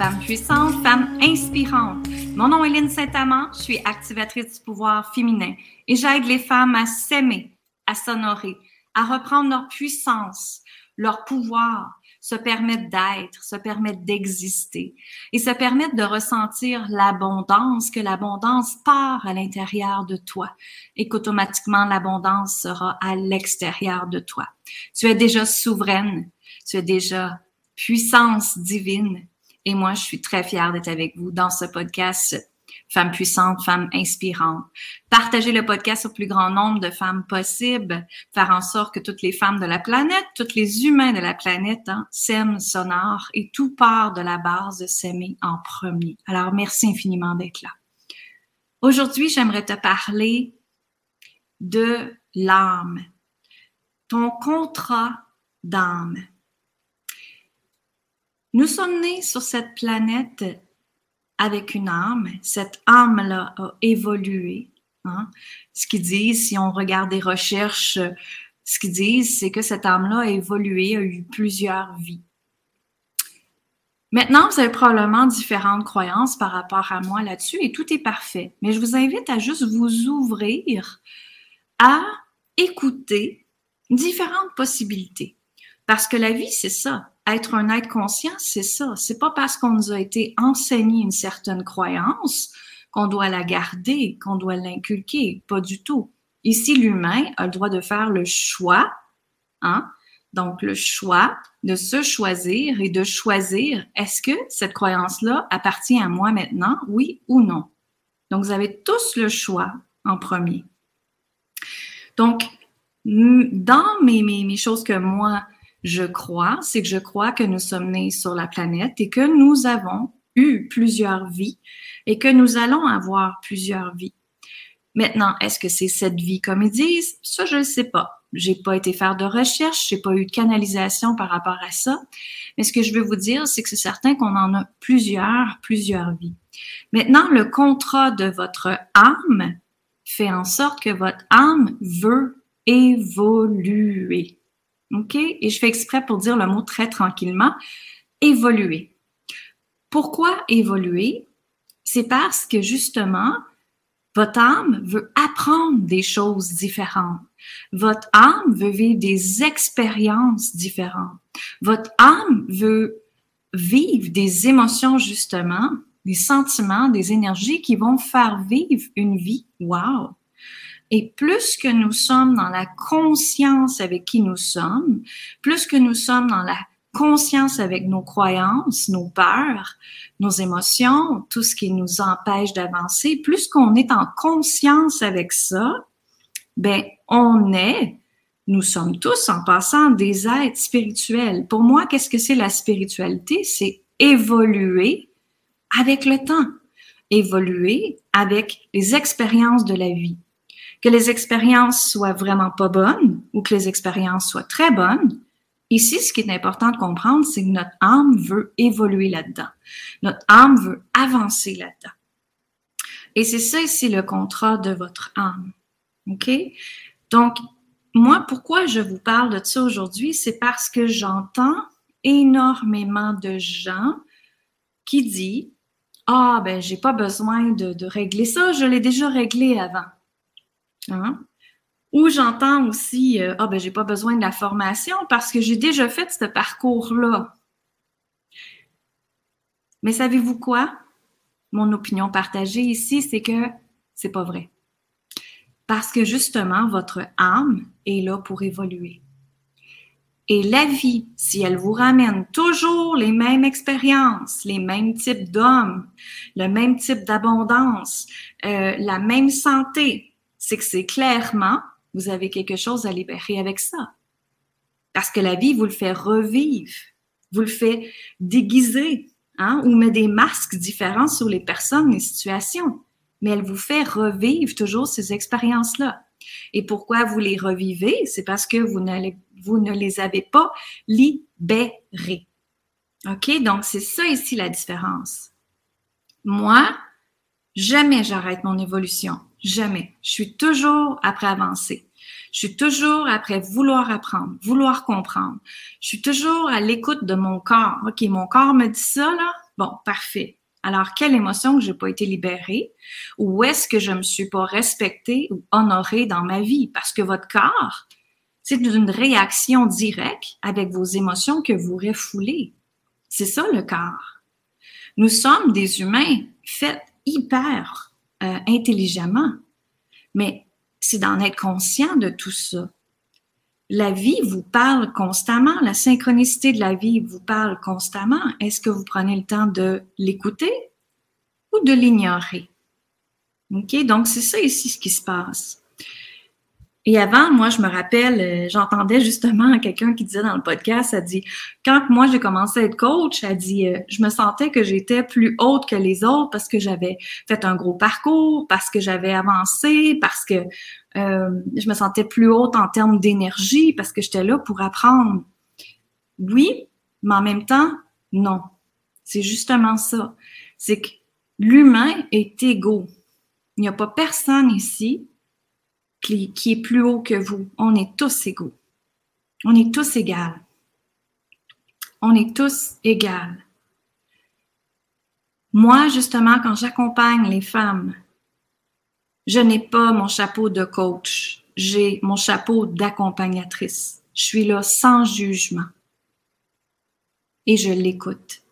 podcast Femmes puissantes, Femmes inspirantes. Mon nom est Lynne Saint-Amand, je suis activatrice du pouvoir féminin et j'aide les femmes à s'aimer, à s'honorer, à reprendre leur puissance, leur pouvoir, se permettre d'être, se permettre d'exister et se permettre de ressentir l'abondance, que l'abondance part à l'intérieur de toi et qu'automatiquement l'abondance sera à l'extérieur de toi. Tu es déjà souveraine, tu es déjà puissance divine et moi je suis très fière d'être avec vous dans ce podcast femmes puissantes, femmes inspirantes. Partager le podcast au plus grand nombre de femmes possible, faire en sorte que toutes les femmes de la planète, tous les humains de la planète hein, s'aiment, s'honorent et tout part de la base de s'aimer en premier. Alors, merci infiniment d'être là. Aujourd'hui, j'aimerais te parler de l'âme, ton contrat d'âme. Nous sommes nés sur cette planète avec une âme. Cette âme-là a évolué. Hein. Ce qu'ils disent, si on regarde des recherches, ce qu'ils disent, c'est que cette âme-là a évolué, a eu plusieurs vies. Maintenant, vous avez probablement différentes croyances par rapport à moi là-dessus et tout est parfait. Mais je vous invite à juste vous ouvrir à écouter différentes possibilités. Parce que la vie, c'est ça être un être conscient, c'est ça. C'est pas parce qu'on nous a été enseigné une certaine croyance qu'on doit la garder, qu'on doit l'inculquer. Pas du tout. Ici, l'humain a le droit de faire le choix, hein? Donc, le choix de se choisir et de choisir est-ce que cette croyance-là appartient à moi maintenant, oui ou non? Donc, vous avez tous le choix en premier. Donc, dans mes, choses que moi, je crois, c'est que je crois que nous sommes nés sur la planète et que nous avons eu plusieurs vies et que nous allons avoir plusieurs vies. Maintenant, est-ce que c'est cette vie comme ils disent? Ça, je ne sais pas. J'ai pas été faire de recherche, j'ai pas eu de canalisation par rapport à ça. Mais ce que je veux vous dire, c'est que c'est certain qu'on en a plusieurs, plusieurs vies. Maintenant, le contrat de votre âme fait en sorte que votre âme veut évoluer. OK? Et je fais exprès pour dire le mot très tranquillement. Évoluer. Pourquoi évoluer? C'est parce que justement, votre âme veut apprendre des choses différentes. Votre âme veut vivre des expériences différentes. Votre âme veut vivre des émotions, justement, des sentiments, des énergies qui vont faire vivre une vie. Wow! Et plus que nous sommes dans la conscience avec qui nous sommes, plus que nous sommes dans la conscience avec nos croyances, nos peurs, nos émotions, tout ce qui nous empêche d'avancer, plus qu'on est en conscience avec ça, ben on est, nous sommes tous en passant des êtres spirituels. Pour moi, qu'est-ce que c'est la spiritualité? C'est évoluer avec le temps, évoluer avec les expériences de la vie que les expériences soient vraiment pas bonnes ou que les expériences soient très bonnes, ici, ce qui est important de comprendre, c'est que notre âme veut évoluer là-dedans. Notre âme veut avancer là-dedans. Et c'est ça ici le contrat de votre âme. OK? Donc, moi, pourquoi je vous parle de ça aujourd'hui, c'est parce que j'entends énormément de gens qui disent Ah, ben, j'ai pas besoin de, de régler ça, je l'ai déjà réglé avant. Hein? Ou j'entends aussi, euh, ah ben j'ai pas besoin de la formation parce que j'ai déjà fait ce parcours-là. Mais savez-vous quoi? Mon opinion partagée ici, c'est que c'est pas vrai. Parce que justement, votre âme est là pour évoluer. Et la vie, si elle vous ramène toujours les mêmes expériences, les mêmes types d'hommes, le même type d'abondance, euh, la même santé, c'est que c'est clairement, vous avez quelque chose à libérer avec ça. Parce que la vie vous le fait revivre, vous le fait déguiser, hein, ou met des masques différents sur les personnes, les situations. Mais elle vous fait revivre toujours ces expériences-là. Et pourquoi vous les revivez? C'est parce que vous ne, vous ne les avez pas libérées. OK? Donc, c'est ça ici la différence. Moi, jamais j'arrête mon évolution. Jamais. Je suis toujours après avancer. Je suis toujours après vouloir apprendre, vouloir comprendre. Je suis toujours à l'écoute de mon corps. OK, mon corps me dit ça, là? Bon, parfait. Alors, quelle émotion que j'ai pas été libérée? Ou est-ce que je me suis pas respectée ou honorée dans ma vie? Parce que votre corps, c'est une réaction directe avec vos émotions que vous refoulez. C'est ça le corps. Nous sommes des humains faits hyper euh, intelligemment, mais c'est d'en être conscient de tout ça. La vie vous parle constamment, la synchronicité de la vie vous parle constamment. Est-ce que vous prenez le temps de l'écouter ou de l'ignorer? OK? Donc, c'est ça ici ce qui se passe. Et avant, moi, je me rappelle, euh, j'entendais justement quelqu'un qui disait dans le podcast, elle dit, quand moi j'ai commencé à être coach, elle dit, euh, je me sentais que j'étais plus haute que les autres parce que j'avais fait un gros parcours, parce que j'avais avancé, parce que euh, je me sentais plus haute en termes d'énergie, parce que j'étais là pour apprendre. Oui, mais en même temps, non. C'est justement ça. C'est que l'humain est égaux. Il n'y a pas personne ici qui, est plus haut que vous. On est tous égaux. On est tous égaux. On est tous égaux. Moi, justement, quand j'accompagne les femmes, je n'ai pas mon chapeau de coach, j'ai mon chapeau d'accompagnatrice. Je suis là sans jugement et je l'écoute.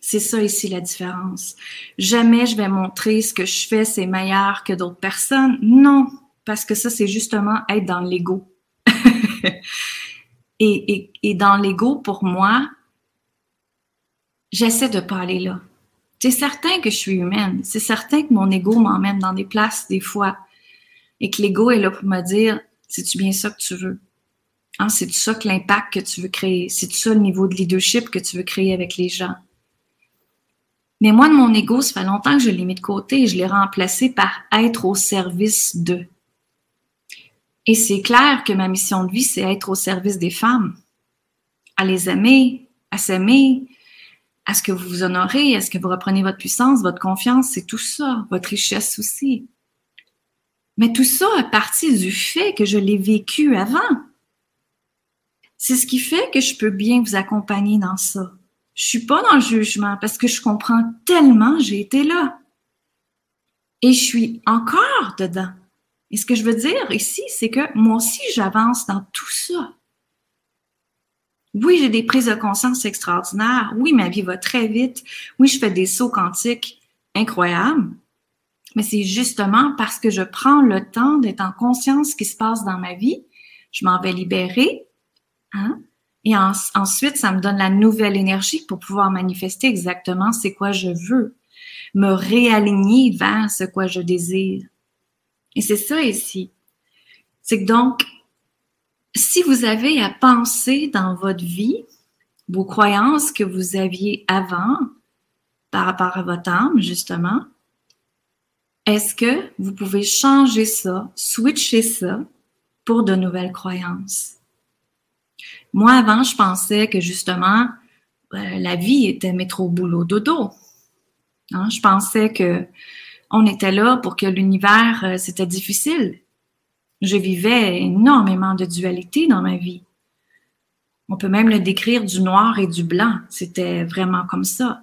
C'est ça ici la différence. Jamais je vais montrer ce que je fais, c'est meilleur que d'autres personnes. Non, parce que ça, c'est justement être dans l'ego. et, et, dans l'ego, pour moi, j'essaie de pas aller là. C'est certain que je suis humaine. C'est certain que mon ego m'emmène dans des places des fois. Et que l'ego est là pour me dire, c'est-tu bien ça que tu veux? Hein, c'est ça que l'impact que tu veux créer? C'est ça le niveau de leadership que tu veux créer avec les gens? Mais moi, de mon ego, ça fait longtemps que je l'ai mis de côté et je l'ai remplacé par être au service de. Et c'est clair que ma mission de vie, c'est être au service des femmes, à les aimer, à s'aimer, à ce que vous vous honorez, à ce que vous reprenez votre puissance, votre confiance, c'est tout ça, votre richesse aussi. Mais tout ça à partir du fait que je l'ai vécu avant. C'est ce qui fait que je peux bien vous accompagner dans ça. Je suis pas dans le jugement parce que je comprends tellement, j'ai été là. Et je suis encore dedans. Et ce que je veux dire ici, c'est que moi aussi, j'avance dans tout ça. Oui, j'ai des prises de conscience extraordinaires. Oui, ma vie va très vite. Oui, je fais des sauts quantiques incroyables. Mais c'est justement parce que je prends le temps d'être en conscience de ce qui se passe dans ma vie. Je m'en vais libérer. Hein? Et ensuite, ça me donne la nouvelle énergie pour pouvoir manifester exactement c'est quoi je veux. Me réaligner vers ce quoi je désire. Et c'est ça ici. C'est que donc, si vous avez à penser dans votre vie vos croyances que vous aviez avant par rapport à votre âme, justement, est-ce que vous pouvez changer ça, switcher ça pour de nouvelles croyances? Moi, avant, je pensais que justement, euh, la vie était métro, boulot, dodo. Hein? Je pensais que on était là pour que l'univers, euh, c'était difficile. Je vivais énormément de dualité dans ma vie. On peut même le décrire du noir et du blanc. C'était vraiment comme ça.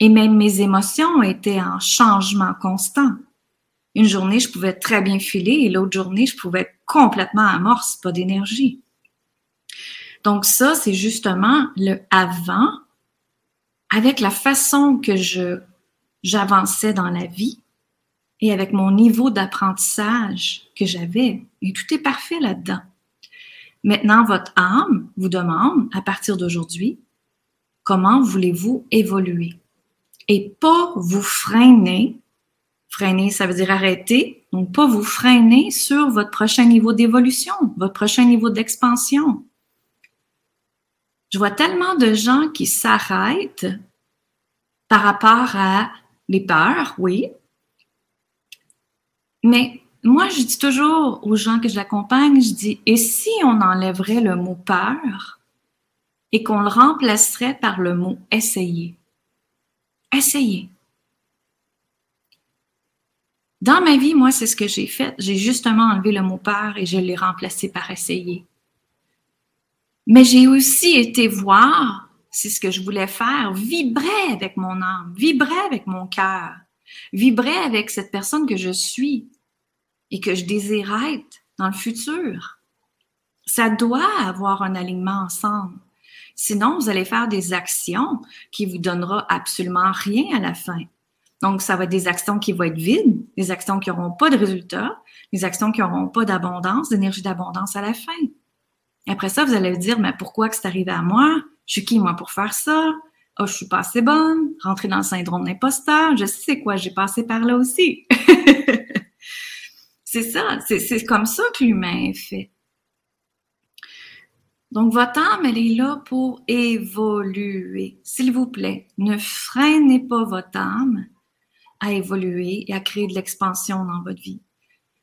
Et même mes émotions étaient en changement constant. Une journée, je pouvais très bien filer et l'autre journée, je pouvais être complètement amorce, pas d'énergie. Donc ça, c'est justement le avant avec la façon que je j'avançais dans la vie et avec mon niveau d'apprentissage que j'avais. Et tout est parfait là-dedans. Maintenant, votre âme vous demande, à partir d'aujourd'hui, comment voulez-vous évoluer? Et pas vous freiner. Freiner, ça veut dire arrêter. Donc, pas vous freiner sur votre prochain niveau d'évolution, votre prochain niveau d'expansion. Je vois tellement de gens qui s'arrêtent par rapport à les peurs, oui. Mais moi, je dis toujours aux gens que je l'accompagne, je dis, et si on enlèverait le mot peur et qu'on le remplacerait par le mot essayer? Essayez. Dans ma vie, moi, c'est ce que j'ai fait. J'ai justement enlevé le mot peur et je l'ai remplacé par essayer. Mais j'ai aussi été voir, c'est ce que je voulais faire, vibrer avec mon âme, vibrer avec mon cœur, vibrer avec cette personne que je suis et que je désire être dans le futur. Ça doit avoir un alignement ensemble. Sinon, vous allez faire des actions qui vous donneront absolument rien à la fin. Donc, ça va être des actions qui vont être vides, des actions qui n'auront pas de résultats, des actions qui n'auront pas d'abondance, d'énergie d'abondance à la fin. après ça, vous allez vous dire, mais pourquoi que c'est arrivé à moi? Je suis qui, moi, pour faire ça? Oh, je suis pas assez bonne. Rentrer dans le syndrome d'imposteur. Je sais quoi, j'ai passé par là aussi. c'est ça. C'est comme ça que l'humain est fait. Donc, votre âme, elle est là pour évoluer. S'il vous plaît, ne freinez pas votre âme à évoluer et à créer de l'expansion dans votre vie.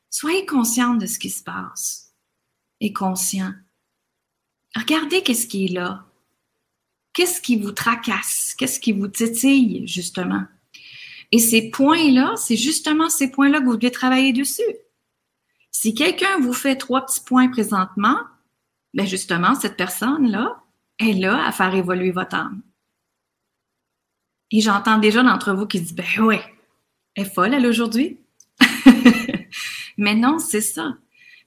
Soyez consciente de ce qui se passe et conscient. Regardez qu'est-ce qui est là. Qu'est-ce qui vous tracasse? Qu'est-ce qui vous titille, justement? Et ces points-là, c'est justement ces points-là que vous devez travailler dessus. Si quelqu'un vous fait trois petits points présentement, ben justement, cette personne-là est là à faire évoluer votre âme. Et j'entends déjà d'entre vous qui disent, ben ouais, elle est folle, elle, aujourd'hui. Mais non, c'est ça.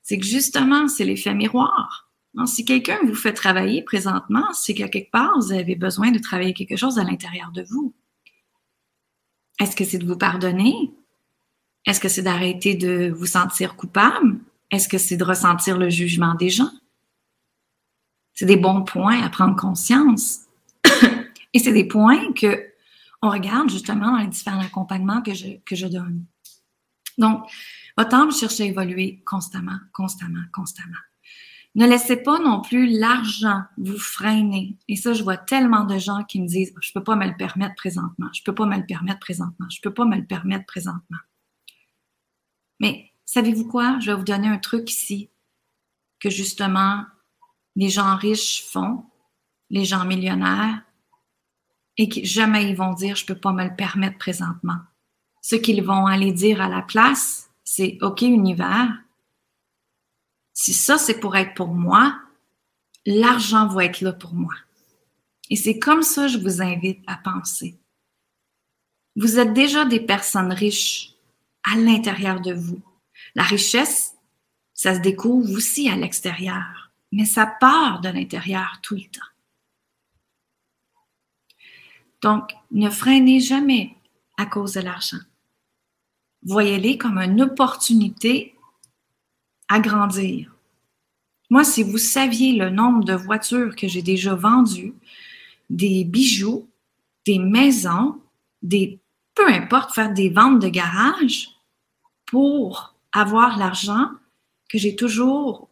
C'est que justement, c'est l'effet miroir. Si quelqu'un vous fait travailler présentement, c'est qu'à quelque part, vous avez besoin de travailler quelque chose à l'intérieur de vous. Est-ce que c'est de vous pardonner? Est-ce que c'est d'arrêter de vous sentir coupable? Est-ce que c'est de ressentir le jugement des gens? C'est des bons points à prendre conscience. Et c'est des points que on regarde justement dans les différents accompagnements que je, que je donne. Donc, votre âme cherche à évoluer constamment, constamment, constamment. Ne laissez pas non plus l'argent vous freiner. Et ça, je vois tellement de gens qui me disent, je peux pas me le permettre présentement, je peux pas me le permettre présentement, je peux pas me le permettre présentement. Mais savez-vous quoi? Je vais vous donner un truc ici que justement les gens riches font, les gens millionnaires, et que jamais ils vont dire je peux pas me le permettre présentement. Ce qu'ils vont aller dire à la place, c'est OK univers, si ça c'est pour être pour moi, l'argent va être là pour moi. Et c'est comme ça je vous invite à penser. Vous êtes déjà des personnes riches à l'intérieur de vous. La richesse, ça se découvre aussi à l'extérieur, mais ça part de l'intérieur tout le temps. Donc, ne freinez jamais à cause de l'argent. Voyez-les comme une opportunité à grandir. Moi, si vous saviez le nombre de voitures que j'ai déjà vendues, des bijoux, des maisons, des peu importe, faire des ventes de garage pour avoir l'argent que j'ai toujours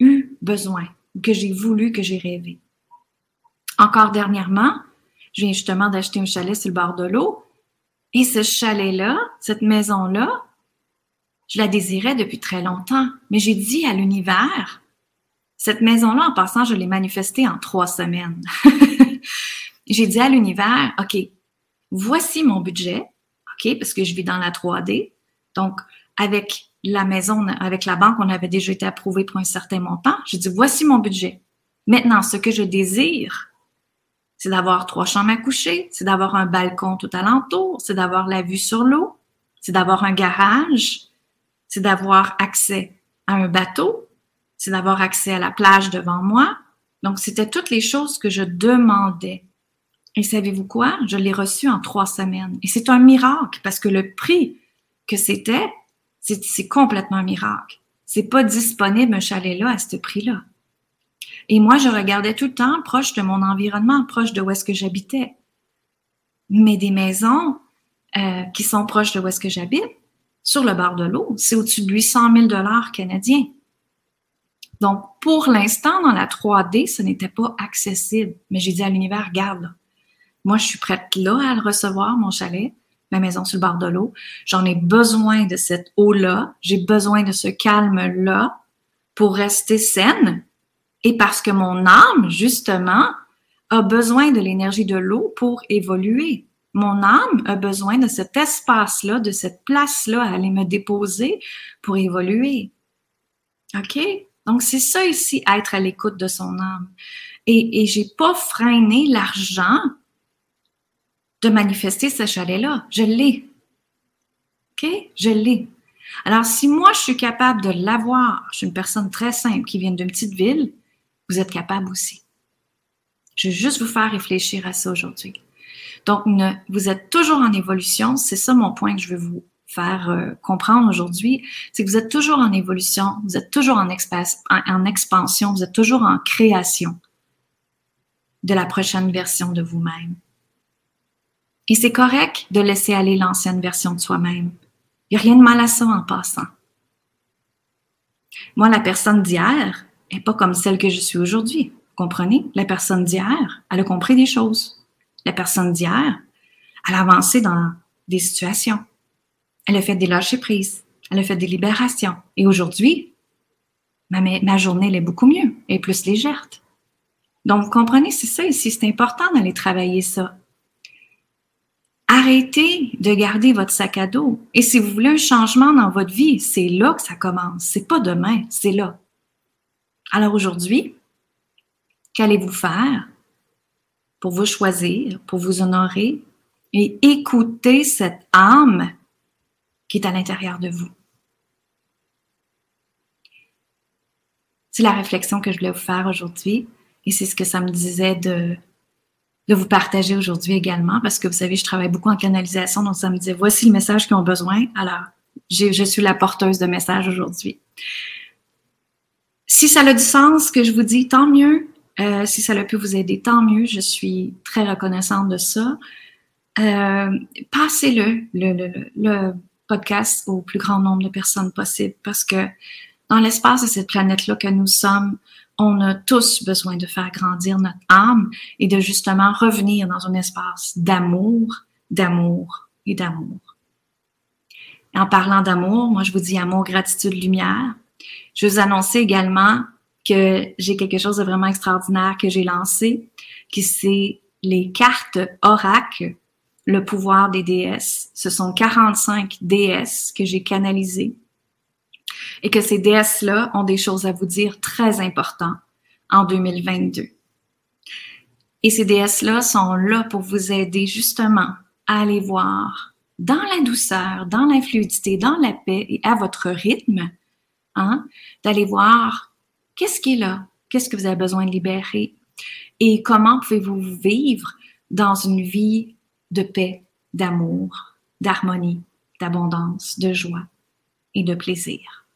eu besoin, que j'ai voulu, que j'ai rêvé. Encore dernièrement, je viens justement d'acheter un chalet sur le bord de l'eau. Et ce chalet-là, cette maison-là, je la désirais depuis très longtemps. Mais j'ai dit à l'univers, cette maison-là, en passant, je l'ai manifestée en trois semaines. j'ai dit à l'univers, OK, voici mon budget, OK, parce que je vis dans la 3D. Donc, avec la maison, avec la banque, on avait déjà été approuvé pour un certain montant. J'ai dit, voici mon budget. Maintenant, ce que je désire, c'est d'avoir trois chambres à coucher, c'est d'avoir un balcon tout alentour, c'est d'avoir la vue sur l'eau, c'est d'avoir un garage, c'est d'avoir accès à un bateau, c'est d'avoir accès à la plage devant moi. Donc, c'était toutes les choses que je demandais. Et savez-vous quoi? Je l'ai reçu en trois semaines. Et c'est un miracle parce que le prix que c'était, c'est complètement un miracle. C'est pas disponible un chalet-là à ce prix-là. Et moi, je regardais tout le temps proche de mon environnement, proche de où est-ce que j'habitais. Mais des maisons euh, qui sont proches de où est-ce que j'habite, sur le bord de l'eau, c'est au-dessus de 800 000 dollars canadiens. Donc, pour l'instant, dans la 3D, ce n'était pas accessible. Mais j'ai dit à l'univers, regarde, moi, je suis prête là à le recevoir, mon chalet, ma maison sur le bord de l'eau. J'en ai besoin de cette eau-là. J'ai besoin de ce calme-là pour rester saine et parce que mon âme, justement, a besoin de l'énergie de l'eau pour évoluer. Mon âme a besoin de cet espace-là, de cette place-là à aller me déposer pour évoluer. OK? Donc, c'est ça ici, être à l'écoute de son âme. Et, et j'ai pas freiné l'argent de manifester ce chalet-là. Je l'ai. OK? Je l'ai. Alors, si moi, je suis capable de l'avoir, je suis une personne très simple qui vient d'une petite ville, vous êtes capable aussi. Je vais juste vous faire réfléchir à ça aujourd'hui. Donc, vous êtes toujours en évolution. C'est ça mon point que je veux vous faire euh, comprendre aujourd'hui. C'est que vous êtes toujours en évolution, vous êtes toujours en, en expansion, vous êtes toujours en création de la prochaine version de vous-même. Et c'est correct de laisser aller l'ancienne version de soi-même. Il n'y a rien de mal à ça en passant. Moi, la personne d'hier n'est pas comme celle que je suis aujourd'hui. Comprenez? La personne d'hier, elle a compris des choses. La personne d'hier, elle a avancé dans des situations. Elle a fait des lâcher prises. Elle a fait des libérations. Et aujourd'hui, ma, ma journée, elle est beaucoup mieux. Elle est plus légère. Donc, vous comprenez, c'est ça ici. C'est important d'aller travailler ça. Arrêtez de garder votre sac à dos. Et si vous voulez un changement dans votre vie, c'est là que ça commence. C'est pas demain, c'est là. Alors aujourd'hui, qu'allez-vous faire pour vous choisir, pour vous honorer et écouter cette âme qui est à l'intérieur de vous? C'est la réflexion que je voulais vous faire aujourd'hui et c'est ce que ça me disait de de vous partager aujourd'hui également parce que vous savez, je travaille beaucoup en canalisation, donc ça me dit voici le message qu'ils ont besoin. Alors, je suis la porteuse de message aujourd'hui. Si ça a du sens, ce que je vous dis, tant mieux. Euh, si ça a pu vous aider, tant mieux. Je suis très reconnaissante de ça. Euh, passez-le, le, le, le podcast, au plus grand nombre de personnes possible parce que dans l'espace de cette planète-là que nous sommes, on a tous besoin de faire grandir notre âme et de justement revenir dans un espace d'amour, d'amour et d'amour. En parlant d'amour, moi je vous dis amour, gratitude, lumière. Je vous annoncer également que j'ai quelque chose de vraiment extraordinaire que j'ai lancé, qui c'est les cartes oracle, le pouvoir des déesses. Ce sont 45 déesses que j'ai canalisées et que ces déesses-là ont des choses à vous dire très importantes en 2022. Et ces déesses-là sont là pour vous aider justement à aller voir dans la douceur, dans la fluidité, dans la paix et à votre rythme, hein, d'aller voir qu'est-ce qui est là, qu'est-ce que vous avez besoin de libérer? Et comment pouvez-vous vivre dans une vie de paix, d'amour, d'harmonie, d'abondance, de joie et de plaisir?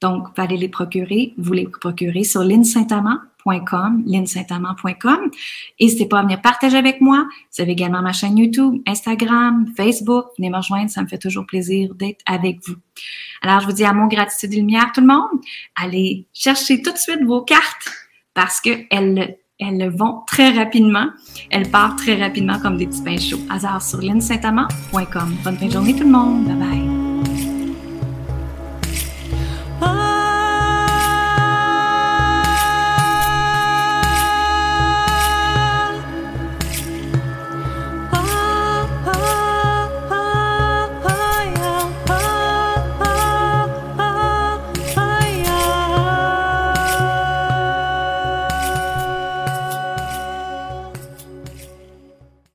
Donc, vous allez les procurer, vous les procurez sur linsaintamant.com, linsaintamant.com. N'hésitez pas à venir partager avec moi. Vous avez également ma chaîne YouTube, Instagram, Facebook. Venez me rejoindre, ça me fait toujours plaisir d'être avec vous. Alors, je vous dis à mon gratitude et lumière, tout le monde. Allez chercher tout de suite vos cartes parce qu'elles elles vont très rapidement. Elles partent très rapidement comme des petits pains chauds. Hasard sur linsaintamant.com. Bonne fin de journée tout le monde. Bye bye.